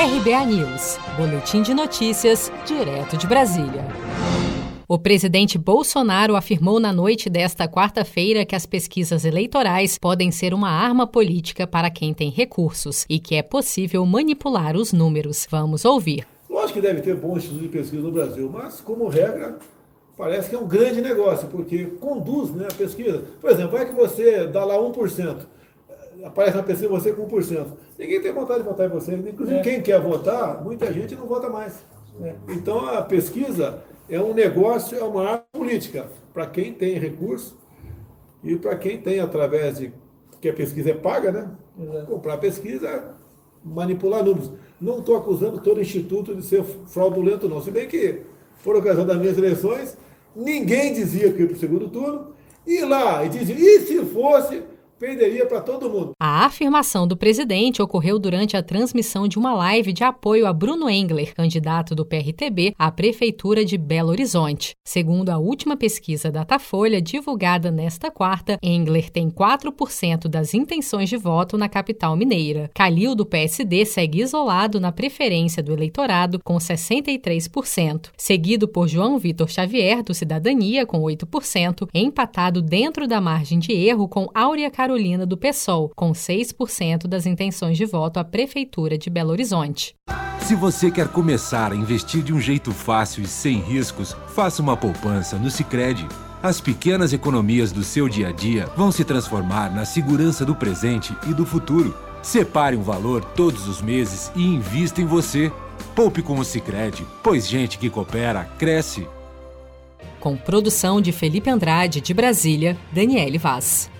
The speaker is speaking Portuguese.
RBA News, Boletim de Notícias, direto de Brasília. O presidente Bolsonaro afirmou na noite desta quarta-feira que as pesquisas eleitorais podem ser uma arma política para quem tem recursos e que é possível manipular os números. Vamos ouvir. Lógico que deve ter bons institutos de pesquisa no Brasil, mas, como regra, parece que é um grande negócio, porque conduz né, a pesquisa. Por exemplo, vai que você dá lá 1%, aparece na pesquisa você com 1%. Ninguém tem vontade de votar em você. Inclusive, é. quem quer votar, muita gente não vota mais. É. Então, a pesquisa é um negócio, é uma arma política para quem tem recurso e para quem tem, através de que a pesquisa é paga, né? Exato. Comprar pesquisa, manipular números. Não estou acusando todo instituto de ser fraudulento, não. Se bem que, por ocasião das minhas eleições, ninguém dizia que ia para o segundo turno, e lá, e dizia, e se fosse perderia para todo mundo. A afirmação do presidente ocorreu durante a transmissão de uma live de apoio a Bruno Engler, candidato do PRTB à Prefeitura de Belo Horizonte. Segundo a última pesquisa Datafolha, divulgada nesta quarta, Engler tem 4% das intenções de voto na capital mineira. Calil, do PSD, segue isolado na preferência do eleitorado, com 63%, seguido por João Vitor Xavier, do Cidadania, com 8%, empatado dentro da margem de erro com Áurea Carolina Carolina do PSOL, com 6% das intenções de voto à Prefeitura de Belo Horizonte. Se você quer começar a investir de um jeito fácil e sem riscos, faça uma poupança no Sicredi. As pequenas economias do seu dia a dia vão se transformar na segurança do presente e do futuro. Separe um valor todos os meses e invista em você. Poupe com o Sicredi, pois gente que coopera cresce. Com produção de Felipe Andrade de Brasília, Daniele Vaz.